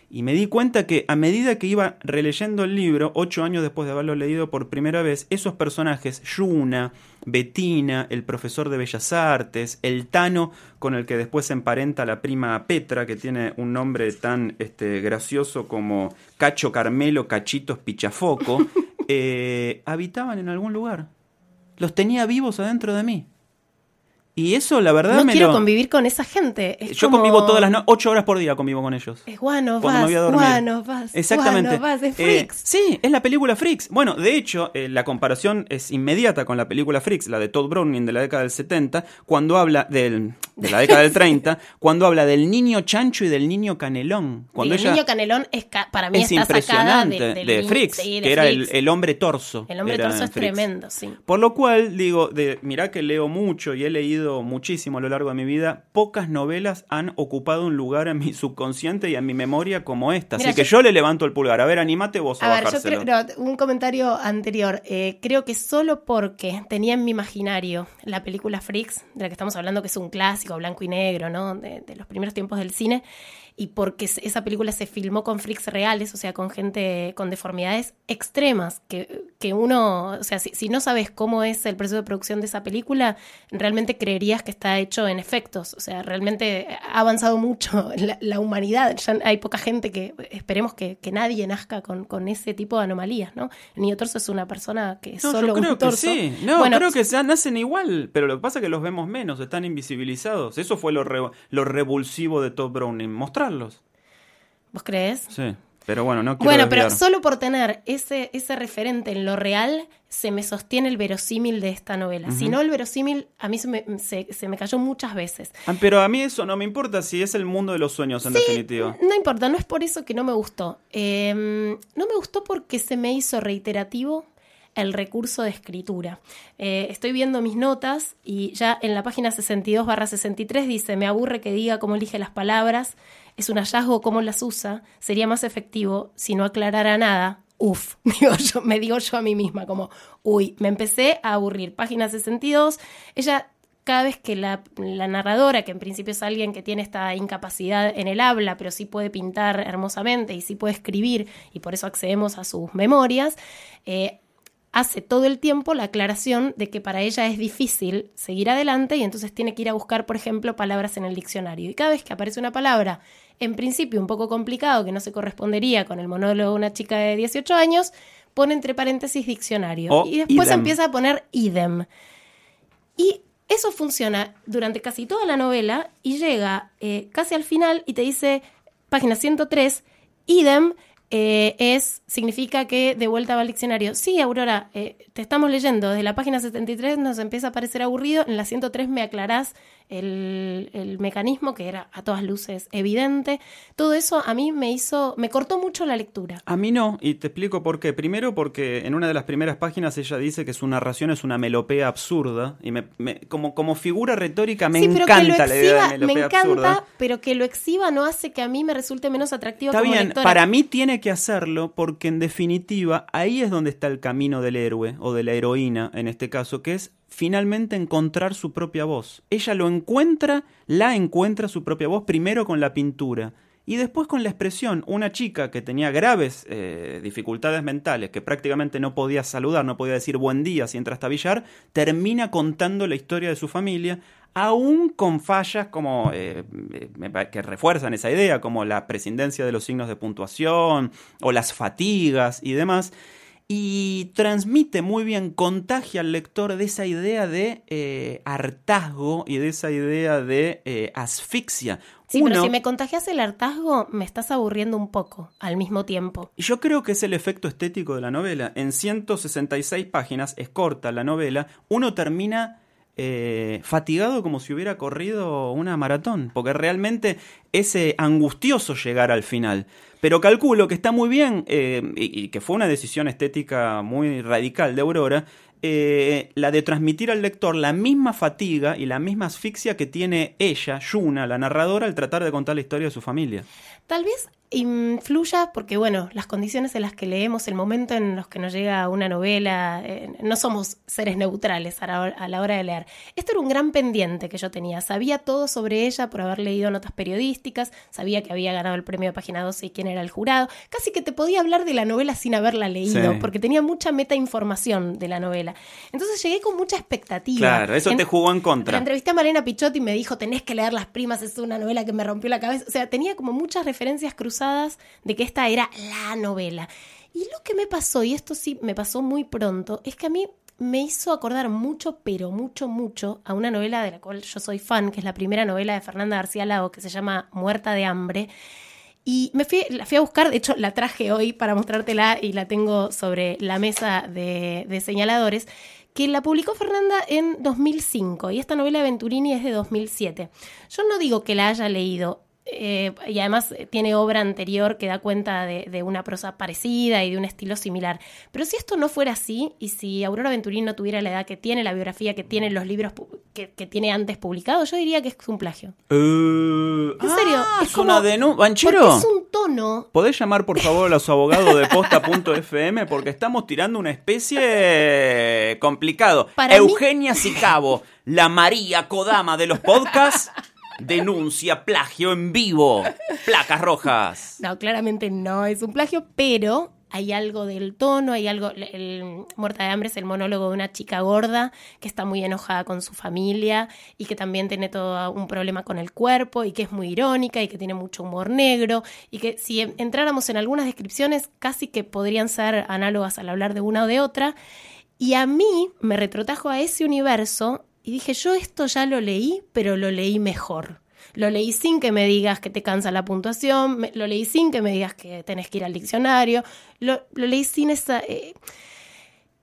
Y me di cuenta que a medida que iba releyendo el libro, ocho años después de haberlo leído por primera vez, esos personajes, Yuna, Betina, el profesor de Bellas Artes, el Tano, con el que después se emparenta la prima Petra, que tiene un nombre tan este, gracioso como Cacho Carmelo Cachitos Pichafoco, [laughs] eh, habitaban en algún lugar. Los tenía vivos adentro de mí. Y eso, la verdad, No me quiero lo... convivir con esa gente. Es Yo como- convivo todas las noches, ocho horas por día convivo con ellos. Es Guano cuando me Vas, voy a dormir. Guano Vas, Exactamente. Guano Vas, es Eh, Freaks. sí, es la película Freaks. Bueno, de hecho, eh, la comparación es inmediata con la película Freaks, la de Todd Browning de la década del 70, cuando habla del, de la década del 30, [laughs] cuando habla del niño chancho y del niño canelón. Cuando el ella niño Canelón es ca- para mí es está sacada impresionante de, de, del niño- Freaks, sí, de que era el, el hombre torso. El hombre torso es Freaks. tremendo, sí. Por lo cual, digo, de, mirá que leo mucho y he leído muchísimo a lo largo de mi vida, pocas novelas han ocupado un lugar en mi subconsciente y en mi memoria como esta. Mira, Así que yo- le levanto el pulgar. A ver, animate vos a, A ver, yo bajárselo. creo, no, un comentario anterior. Eh, creo que solo porque tenía en mi imaginario la película Freaks, de la que estamos hablando, que es un clásico blanco y negro, ¿no? De, de los primeros tiempos del cine, y porque esa película se filmó con freaks reales, o sea, con gente con deformidades extremas, que, que uno, o sea, si, si no sabes cómo es el proceso de producción de esa película, realmente creerías que está hecho en efectos, o sea, realmente ha avanzado mucho [laughs] la, la humanidad, ya hay poca gente que, esperemos que, que nadie nazca con, con ese tipo de anomalías, ¿no? El torso es una persona que es No, solo yo creo un torso. que sí. No, Bueno, creo que ya nacen igual, pero lo que pasa es que los vemos menos, están invisibilizados. Eso fue lo, re- lo revulsivo de Todd Browning, mostrarlos. ¿Vos crees? Sí, pero bueno, no quiero Bueno, pero solo por tener ese, ese referente en lo real, se me sostiene el verosímil de esta novela. Si no, el verosímil a mí se me, se, se me cayó muchas veces. Ah, Pero a mí eso no me importa si es el mundo de los sueños, en definitiva. No importa, no es por eso que no me gustó. Eh, no me gustó porque se me hizo reiterativo el recurso de escritura. Eh, estoy viendo mis notas y ya en la página 62 barra 63 dice, me aburre que diga cómo elige las palabras, es un hallazgo cómo las usa, sería más efectivo si no aclarara nada. Uf, [laughs] me digo yo a mí misma, como, uy, me empecé a aburrir. Página 62, ella cada vez que la, la, narradora, que en principio es alguien que tiene esta incapacidad en el habla, pero sí puede pintar hermosamente y sí puede escribir, y por eso accedemos a sus memorias, eh, hace todo el tiempo la aclaración de que para ella es difícil seguir adelante y entonces tiene que ir a buscar, por ejemplo, palabras en el diccionario. Y cada vez que aparece una palabra, en principio un poco complicado, que no se correspondería con el monólogo de una chica de 18 años, pone entre paréntesis diccionario. Y después idem. empieza a poner idem. Y eso funciona durante casi toda la novela y llega eh, casi al final y te dice, página 103, idem eh, es, significa que de vuelta va al diccionario. Sí, Aurora, eh, te estamos leyendo. Desde la página 73 nos empieza a parecer aburrido. En la 103 me aclarás el, el mecanismo que era a todas luces evidente. Todo eso a mí me hizo, me cortó mucho la lectura. A mí no, y te explico por qué. Primero porque en una de las primeras páginas ella dice que su narración es una melopea absurda, y me, me- como, como figura retórica me sí, pero que lo encanta la idea me encanta, absurda. pero que lo exhiba no hace que a mí me resulte menos atractivo Está como bien, lectora. para mí tiene que hacerlo porque en definitiva ahí es donde está el camino del héroe o de la heroína en este caso, que es finalmente encontrar su propia voz. Ella lo encuentra, la encuentra su propia voz primero con la pintura y después con la expresión. Una chica que tenía graves eh, dificultades mentales, que prácticamente no podía saludar, no podía decir buen día sin trastabillar, termina contando la historia de su familia aún con fallas como eh, eh, que refuerzan esa idea, como la prescindencia de los signos de puntuación o las fatigas y demás, y transmite muy bien, contagia al lector de esa idea de eh, hartazgo y de esa idea de eh, asfixia. Sí, pero si me contagias el hartazgo, me estás aburriendo un poco al mismo tiempo. Yo creo que es el efecto estético de la novela. En 166 páginas, es corta la novela, uno termina eh, fatigado como si hubiera corrido una maratón, porque realmente es eh, angustioso llegar al final. Pero calculo que está muy bien, eh, y, que fue una decisión estética muy radical de Aurora, la de transmitir al lector la misma fatiga y la misma asfixia que tiene ella, Yuna, la narradora, al tratar de contar la historia de su familia. Tal vez influya porque, bueno, las condiciones en las que leemos, el momento en los que nos llega una novela, eh, no somos seres neutrales a la, hora, a la, hora de leer. Esto era un gran pendiente que yo tenía. Sabía todo sobre ella por haber leído notas periodísticas, sabía que había ganado el premio de Página 12 y quién era el jurado. Casi que te podía hablar de la novela sin haberla leído, sí. porque tenía mucha meta información de la novela. Entonces llegué con mucha expectativa. Claro, eso en, te jugó en contra. La entrevisté a Malena Pichotti y me dijo, tenés que leer Las Primas, es una novela que me rompió la cabeza. O sea, tenía como muchas referencias cruzadas de que esta era la novela. Y lo que me pasó, y esto sí me pasó muy pronto, es que a mí me hizo acordar mucho, pero mucho, mucho a una novela de la cual yo soy fan, que es la primera novela de Fernanda García Lago, que se llama Muerta de hambre. Y me fui, la fui a buscar, de hecho la traje hoy para mostrártela y la tengo sobre la mesa de, señaladores, que la publicó Fernanda en 2005 y esta novela de Venturini es de 2007. Yo no digo que la haya leído, eh, y además tiene obra anterior que da cuenta de, de, una prosa parecida y de un estilo similar. Pero si esto no fuera así, y si Aurora Venturini no tuviera la edad que tiene, la biografía que tiene, los libros que, que tiene antes publicados, yo diría que es un plagio. Uh, en serio, ah, es, como, una denuncia. ¿Banchero? Es un tono. ¿Podés llamar por favor a los abogados de posta.fm? Porque estamos tirando una especie complicado. Para Eugenia. Sicabo, la María Kodama de los podcasts. Denuncia plagio en vivo. Placas rojas. No, claramente no es un plagio, pero hay algo del tono, hay algo. El Muerta de Hambre es el monólogo de una chica gorda que está muy enojada con su familia y que también tiene todo un problema con el cuerpo y que es muy irónica y que tiene mucho humor negro y que si entráramos en algunas descripciones casi que podrían ser análogas al hablar de una o de otra. Y a mí me retrotajo a ese universo y dije, yo esto ya lo leí, pero lo leí mejor. Lo leí sin que me digas que te cansa la puntuación, lo leí sin que me digas que tenés que ir al diccionario, lo, lo leí sin esa, eh,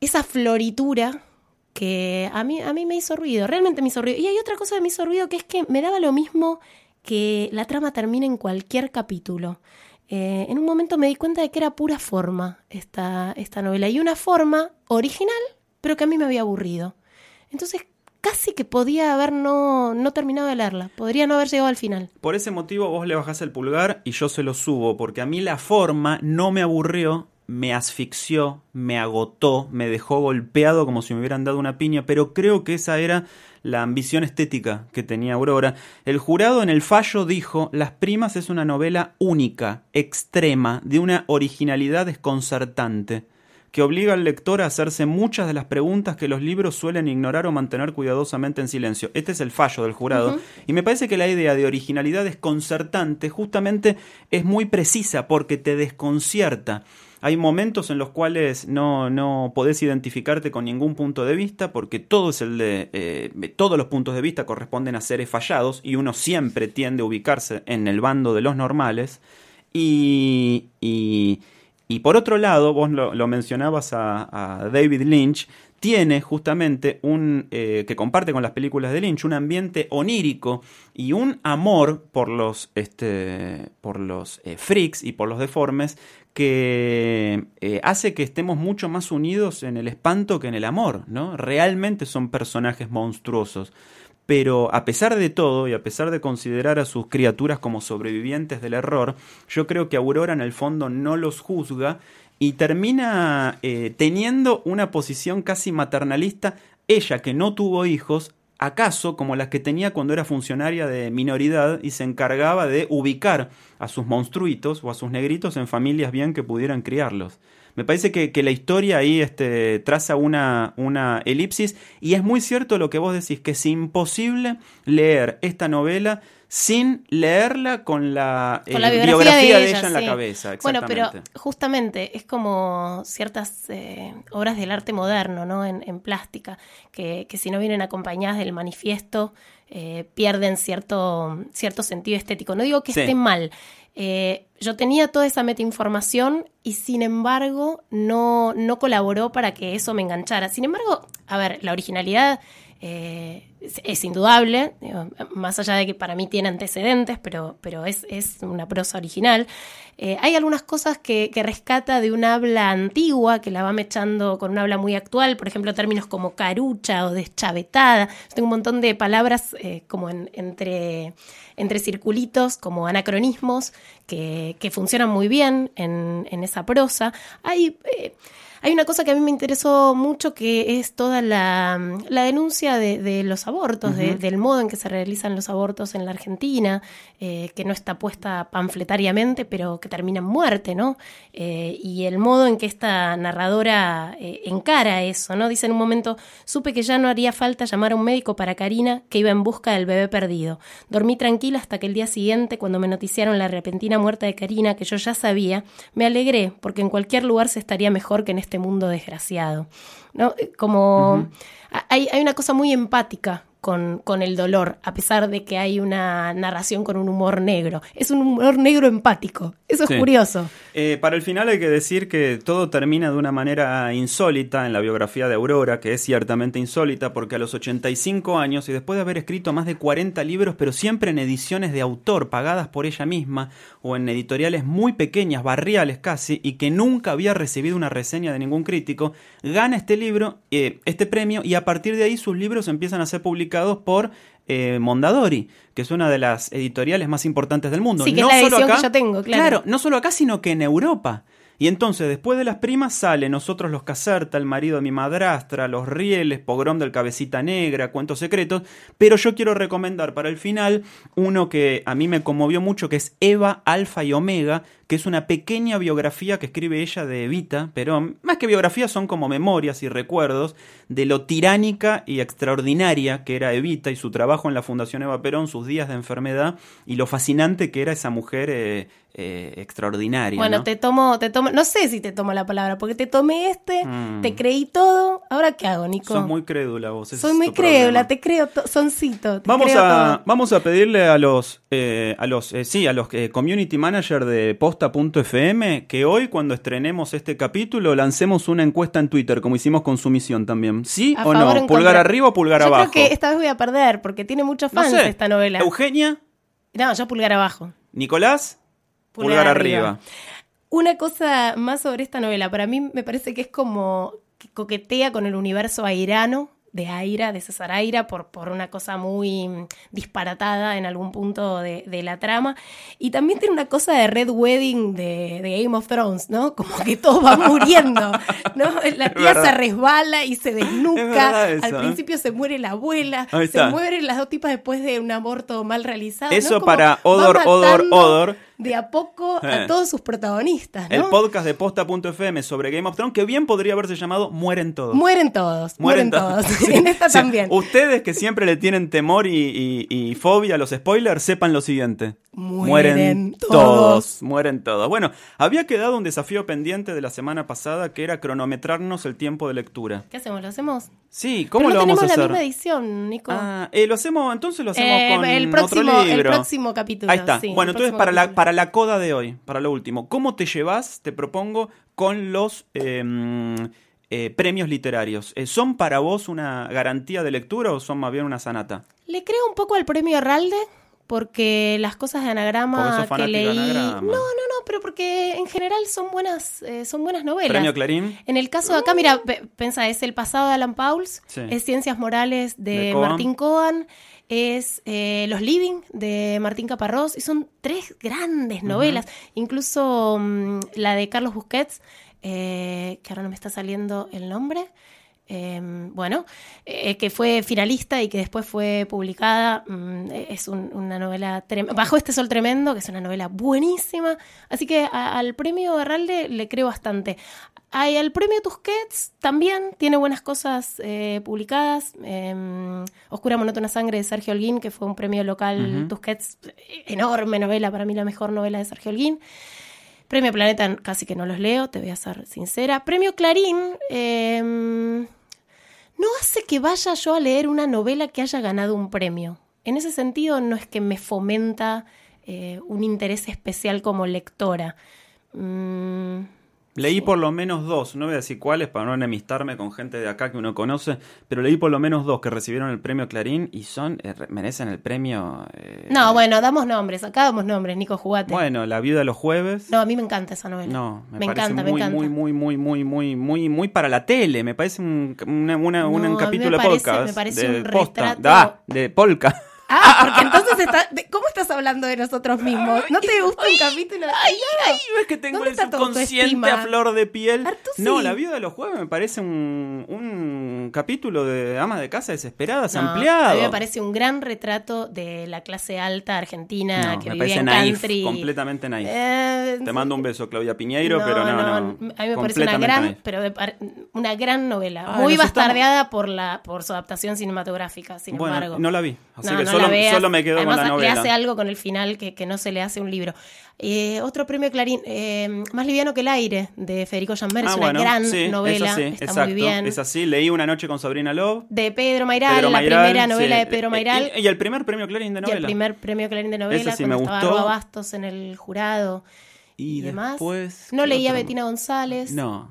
esa floritura que a mí, a mí me hizo ruido, realmente me hizo ruido. Y hay otra cosa que me hizo ruido que es que me daba lo mismo que la trama termine en cualquier capítulo. Eh, en un momento me di cuenta de que era pura forma esta, esta novela y una forma original, pero que a mí me había aburrido. Entonces casi que podía haber no, no terminado de leerla, podría no haber llegado al final. Por ese motivo vos le bajás el pulgar y yo se lo subo, porque a mí la forma no me aburrió, me asfixió, me agotó, me dejó golpeado como si me hubieran dado una piña, pero creo que esa era la ambición estética que tenía Aurora. El jurado en el fallo dijo, Las Primas es una novela única, extrema, de una originalidad desconcertante que obliga al lector a hacerse muchas de las preguntas que los libros suelen ignorar o mantener cuidadosamente en silencio. Este es el fallo del jurado. Uh -huh. Y me parece que la idea de originalidad desconcertante justamente es muy precisa porque te desconcierta. Hay momentos en los cuales no, no podés identificarte con ningún punto de vista porque todo es el de, eh, todos los puntos de vista corresponden a seres fallados y uno siempre tiende a ubicarse en el bando de los normales. Y, y, y por otro lado, vos lo, mencionabas a, a, David Lynch, tiene justamente un eh, que comparte con las películas de Lynch un ambiente onírico y un amor por los este por los eh, freaks y por los deformes que eh, hace que estemos mucho más unidos en el espanto que en el amor, ¿no? Realmente son personajes monstruosos. Pero a pesar de todo y a pesar de considerar a sus criaturas como sobrevivientes del error, yo creo que Aurora en el fondo no los juzga y termina eh, teniendo una posición casi maternalista, ella que no tuvo hijos, acaso como las que tenía cuando era funcionaria de minoridad y se encargaba de ubicar a sus monstruitos o a sus negritos en familias bien que pudieran criarlos. Me parece que, que la historia ahí este, traza una, una elipsis y es muy cierto lo que vos decís, que es imposible leer esta novela sin leerla con la, con la eh, biografía, biografía, de, de ella, en la cabeza. Bueno, pero justamente es como ciertas eh, obras del arte moderno, ¿no? En, en plástica, que, que, si no vienen acompañadas del manifiesto, eh, pierden cierto, cierto sentido estético. No digo que sí. estén mal. Eh, yo tenía toda esa metainformación y sin embargo no, no colaboró para que eso me enganchara. Sin embargo, a ver, la originalidad eh, es, indudable, más allá de que para mí tiene antecedentes, pero, pero es, es una prosa original. Eh, hay algunas cosas que, que rescata de un habla antigua, que la va mechando con un habla muy actual, por ejemplo, términos como carucha o deschavetada. Yo tengo un montón de palabras eh, como en- entre, entre circulitos, como anacronismos, que, que funcionan muy bien en, en esa prosa. Hay. Hay una cosa que a mí me interesó mucho que es toda la, la denuncia de, de los abortos, de- del modo en que se realizan los abortos en la Argentina, eh, que no está puesta panfletariamente, pero que termina en muerte, ¿no? Eh, y el modo en que esta narradora eh, encara eso, ¿no? Dice en un momento, supe que ya no haría falta llamar a un médico para Karina, que iba en busca del bebé perdido. Dormí tranquila hasta que el día siguiente, cuando me noticiaron la repentina muerte de Karina, que yo ya sabía, me alegré, porque en cualquier lugar se estaría mejor que en este mundo desgraciado. ¿No? Eh, Como hay, hay una cosa muy empática con, con el dolor, a pesar de que hay una narración con un humor negro. Es un humor negro empático. Eso es Sí. curioso. Eh, para el final hay que decir que todo termina de una manera insólita en la biografía de Aurora, que es ciertamente insólita, porque a los 85 años, y después de haber escrito más de 40 libros, pero siempre en ediciones de autor, pagadas por ella misma, o en editoriales muy pequeñas, barriales casi, y que nunca había recibido una reseña de ningún crítico, gana este libro, eh, este premio, y a partir de ahí sus libros empiezan a ser publicados por eh, Mondadori, que es una de las editoriales más importantes del mundo. Sí, que es la edición que yo tengo, claro. no solo acá, sino que en Europa. Y entonces, después de las primas, sale Nosotros los Caserta, El marido de mi madrastra, Los Rieles, Pogrom del Cabecita Negra, Cuentos Secretos. Pero yo quiero recomendar para el final uno que a mí me conmovió mucho, que es Eva, Alfa y Omega, que es una pequeña biografía que escribe ella de Evita Perón. Más que biografías, son como memorias y recuerdos de lo tiránica y extraordinaria que era Evita y su trabajo en la Fundación Eva Perón, sus días de enfermedad y lo fascinante que era esa mujer eh, eh, extraordinaria. Bueno, ¿no? te tomo, te tomo, no sé si te tomo la palabra, porque te tomé este, Mm. te creí todo. Ahora qué hago, Nico? Sos muy crédula vos. Soy muy crédula, problema. te creo, to- soncito. te Vamos creo a, todo. vamos a pedirle a los, eh, a los, sí, a los community manager de posta.fm que hoy cuando estrenemos este capítulo lancemos una encuesta en Twitter como hicimos con su misión también. ¿Sí A o no? ¿Pulgar contra. arriba o pulgar Yo abajo? creo que esta vez voy a perder, porque tiene muchos No fans sé. esta novela. Eugenia, No, yo pulgar abajo. Nicolás, pulgar, Pulgar arriba. arriba. Una cosa más sobre esta novela, para mí me parece que es como que coquetea con el universo airano de Aira, de César Aira, por, por una cosa muy mm, disparatada en algún punto de, de la trama. Y también tiene una cosa de Red Wedding de, de Game of Thrones, ¿no? Como que todo va [laughs] muriendo, ¿no? La tía se resbala y se Es desnuca. eso, Al ¿eh? principio se muere la abuela, se mueren las dos tipas después de un aborto mal realizado. Eso para Odor, Odor, Odor. De a poco a Eh. todos sus protagonistas, ¿no? El podcast de posta.fm sobre Game of Thrones que bien podría haberse llamado Mueren todos. Mueren todos, mueren, todos. [laughs] Sí. en esta O sea, también. Ustedes que siempre le tienen temor y, y- y fobia a los spoilers, sepan lo siguiente. Mueren todos. Mueren todos. Bueno, había quedado un desafío pendiente de la semana pasada que era cronometrarnos el tiempo de lectura. ¿Qué hacemos? ¿Lo hacemos? Sí, ¿cómo Pero lo no vamos a tenemos hacer? la misma edición, Nico. Ah, eh, lo hacemos, entonces lo hacemos Eh, con el próximo, otro el libro. próximo capítulo. Ahí está. sí, bueno, entonces para la, para la coda de hoy, para lo último, ¿cómo te llevas, te propongo, con los eh, mm, eh, premios literarios? Eh, ¿Son para vos una garantía de lectura o son más bien una sanata? Le creo un poco al premio Arralde, porque las cosas de anagrama que leí. Anagrama. No, no, no, pero porque en general son buenas, eh, son buenas novelas. ¿Premio Clarín? En el caso de acá, mira, pe- pensa, es El pasado de Alan Pauls, Sí. es Ciencias Morales de, De Coan. Martín Coan, es eh, Los Living de Martín Caparrós, y son tres grandes novelas, incluso mm, la de Carlos Busquets, eh, que ahora no me está saliendo el nombre. eh, bueno, eh, que fue finalista y que después fue publicada. mm, es un- una novela Bajo este sol tremendo, que es una novela buenísima. Así que a- al premio Arralde le creo bastante. Ay, al premio Tusquets también tiene buenas cosas eh, publicadas. Eh, Oscura Monótona Sangre de Sergio Holguín, que fue un premio local. Tusquets, enorme novela, para mí la mejor novela de Sergio Holguín. Premio Planeta casi que no los leo, te voy a ser sincera. Premio Clarín eh, no hace que vaya yo a leer una novela que haya ganado un premio. En ese sentido no es que me fomenta eh, un interés especial como lectora. Mm, Leí por lo menos dos, no voy a decir cuáles para no enemistarme con gente de acá que uno conoce, pero leí por lo menos dos que recibieron el premio Clarín y son eh, re- merecen el premio. eh, No, bueno, damos nombres, acá damos nombres, Nico, jugate. Bueno, La viuda de los jueves. No, a mí me encanta esa novela. No, me, me parece encanta, muy, me encanta. muy, muy, muy, muy, muy, muy, muy para la tele. Me parece un, una, una- un No, me capítulo de podcast. me parece de un posta. retrato- Ah, de polka. [laughs] Ah, porque entonces está, ¿cómo estás hablando de nosotros mismos? ¿No te gusta un capítulo? Ay, ay, ves que tengo ¿Dónde el subconsciente a flor de piel. No. La viuda de los jueves me parece un, un capítulo de amas de casa desesperadas, No, ampliado. A mí me parece un gran retrato de la clase alta argentina No, que me vivía en naif, country. completamente naif. Eh, Te mando un beso, Claudia Piñeiro, pero no, no. A mí me parece una gran, naif. pero una gran novela, Ay, muy estamos- bastardeada por la por su adaptación cinematográfica, sin Bueno, embargo. no la vi, así que no solo, veas. solo me quedo Además, con la novela. le hace algo con el final que, que no se le hace un libro. Eh, otro premio Clarín, eh, Más liviano que el aire, de Federico Janmer, es Ah, una bueno, gran sí, novela, es así, está exacto, muy bien. Es así, leí una noche con Sabrina Love. De Pedro Mayral, Pedro la primera novela sí. de Pedro Mayral. Y, y el primer premio Clarín de Y novela. el primer premio Clarín de novela, Ese sí me estaba gustó. Roa Bastos en el jurado. y Y, demás. después. no ¿qué leía a otro? Bettina González. No,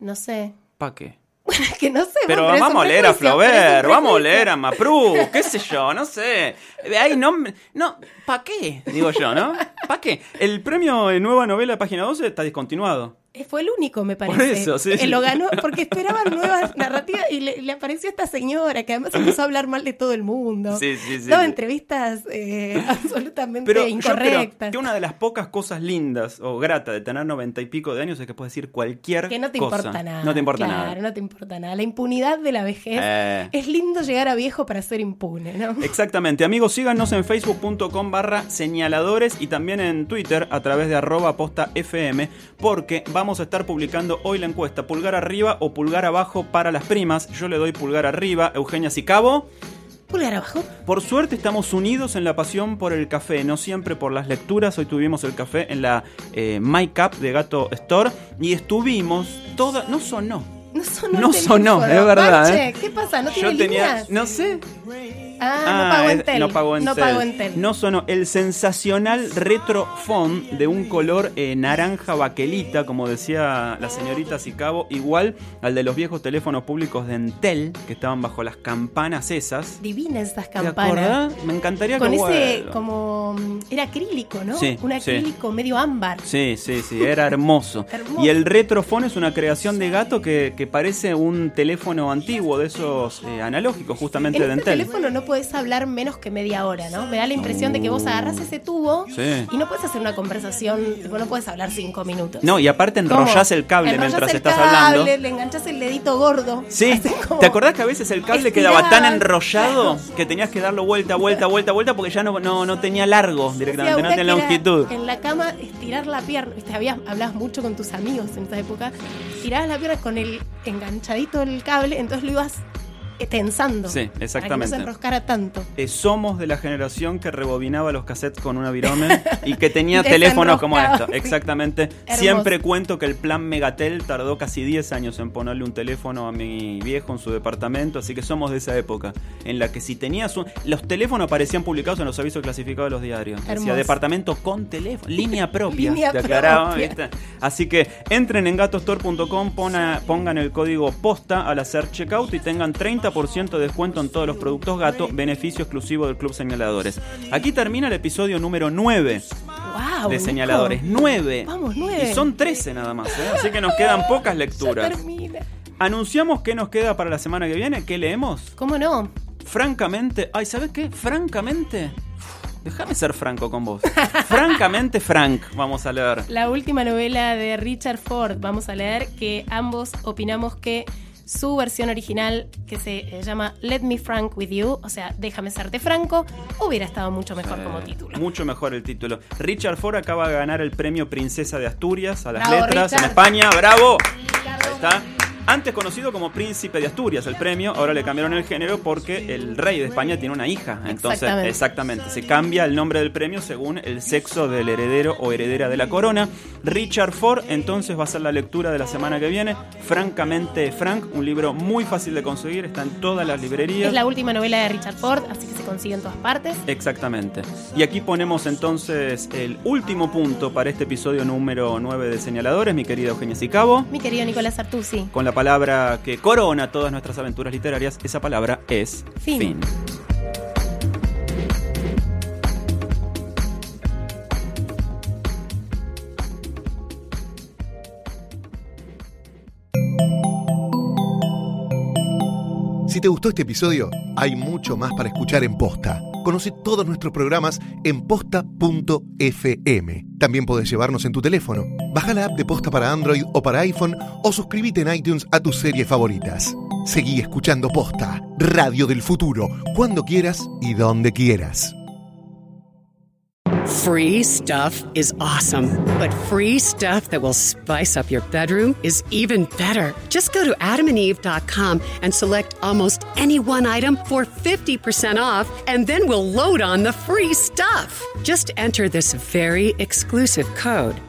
No, sé. ¿pa' qué? [laughs] que no sé. Pero bueno, es vamos a un leer a es Flaubert, vamos a leer a Maprú, qué sé yo, no sé. Ay, no, no, ¿pa' qué? Digo yo, ¿no? ¿Pa' qué? El premio de nueva novela página 12 está discontinuado. Eh, Fue el único, me Por parece. eso, sí. Eh, lo ganó porque esperaban nuevas narrativas y le, le apareció esta señora que además empezó a hablar mal de todo el mundo. Sí, sí, sí. Daba sí. entrevistas eh, [laughs] absolutamente Pero yo incorrectas. que una de las pocas cosas lindas o gratas de tener noventa y pico de años es que puedes decir cualquier Que no te cosa. importa nada. No te importa claro, nada. no te importa nada. La impunidad de la vejez. Eh. Es lindo llegar a viejo para ser impune, ¿no? Exactamente, amigos, síganos en facebook.com barra señaladores y también en Twitter a través de arroba posta FM porque vamos a estar publicando hoy la encuesta pulgar arriba o pulgar abajo para las primas. Yo le doy pulgar arriba, Eugenia Sicabo. Pulgar abajo. Por suerte estamos unidos en la pasión por el café, no siempre por las lecturas. Hoy tuvimos el café en la eh, My Cup de Gato Store y estuvimos toda... No sonó. No sonó, No sonó, es verdad, ¿eh? ¿Qué pasa? ¿No Yo tiene tenía... líneas? No sé. Ah, Ah, no pagó es- Entel. No pagó Entel. No pagó Entel. No sonó el sensacional retro font de un color eh, naranja baquelita, como decía la señorita Sicabo, igual al de los viejos teléfonos públicos de Entel, que estaban bajo las campanas esas. Divinas estas ¿Te campanas. acordás? Me encantaría Con que ese, como. mm, Era acrílico, ¿no? Sí, Un sí. acrílico medio ámbar. Sí, sí, sí, era hermoso. Hermoso. [laughs] Y el retrofón es una creación de gato que, que parece un teléfono antiguo de esos eh, analógicos, justamente En de este Entel. teléfono no podés hablar menos que media hora, ¿no? Me da la impresión de que vos agarras ese tubo Sí. y no puedes hacer una conversación, tipo, no puedes hablar cinco minutos. No, y aparte ¿Cómo? enrollás el cable Enrollás mientras el estás cable, hablando. Le enganchás el dedito gordo. Sí, [laughs] como- ¿te acordás que a veces el cable quedaba tan enrollado claro. que tenías que darlo vuelta, vuelta, vuelta, vuelta porque ya no, no, no tenía largo directamente, no tenía longitud? En la cama, estirar la pierna. Habías, hablabas mucho con tus amigos en esa época. Estirabas la pierna con el enganchadito del cable, entonces lo ibas tensando. Sí, Para que no exactamente. se enroscara tanto. Eh, somos de la generación que rebobinaba los cassettes con una virome y que tenía [laughs] teléfonos como esto. Exactamente. Siempre cuento que el plan Megatel tardó casi 10 años en ponerle un teléfono a mi viejo en su departamento, así que somos de esa época en la que si tenías un... Los teléfonos aparecían publicados en los avisos clasificados de los diarios. Decía Hermoso. departamento con teléfono, línea [laughs] propia. Línea te aclaraba, propia. ¿viste? Así que entren en gatostore.com, pona- pongan el código POSTA al hacer checkout y tengan 30% de descuento en todos los productos gato, beneficio exclusivo del Club Señaladores. Aquí termina el episodio número 9 ¡Wow! de Señaladores. 9. Vamos, nueve. Y son 13 nada más, ¿eh? así que nos quedan pocas lecturas. Anunciamos qué nos queda para la semana que viene, qué leemos. ¿Cómo no? Francamente, ay, ¿sabes qué? Francamente, déjame ser franco con vos. [laughs] Francamente, Frank, vamos a leer. La última novela de Richard Ford, vamos a leer, que ambos opinamos que su versión original, que se eh, llama Let Me Frank With You, o sea, Déjame serte franco, hubiera estado mucho mejor como título. Mucho mejor el título. Richard Ford acaba de ganar el premio Princesa de Asturias a las Bravo, letras en. España. ¡Bravo! Ahí está. Antes conocido como Príncipe de Asturias, el premio, ahora le cambiaron el género porque el rey de España tiene una hija. Entonces, Exactamente. exactamente, se cambia el nombre del premio según el sexo del heredero o heredera de la corona. Richard Ford, entonces va a ser la lectura de la semana que viene. Francamente Frank, un libro muy fácil de conseguir, está en todas las librerías. Es la última novela de Richard Ford, así que se consigue en todas partes. Exactamente. Y aquí ponemos entonces el último punto para este episodio número 9 de Señaladores, mi querida Eugenia Sicabo. Mi querido Nicolás Artusi. Con la palabra que corona todas nuestras aventuras literarias, esa palabra es Fin. fin. Si te gustó este episodio, hay mucho más para escuchar en Posta. Conoce todos nuestros programas en posta.fm. También podés llevarnos en tu teléfono. Baja la app de Posta para Android o para iPhone o suscríbete en iTunes a tus series favoritas. Seguí escuchando Posta, Radio del Futuro, cuando quieras y donde quieras. Free stuff is awesome, but free stuff that will spice up your bedroom is even better. Just go to adamandeve.com and select almost any one item for 50% off, and then we'll load on the free stuff. Just enter this very exclusive code,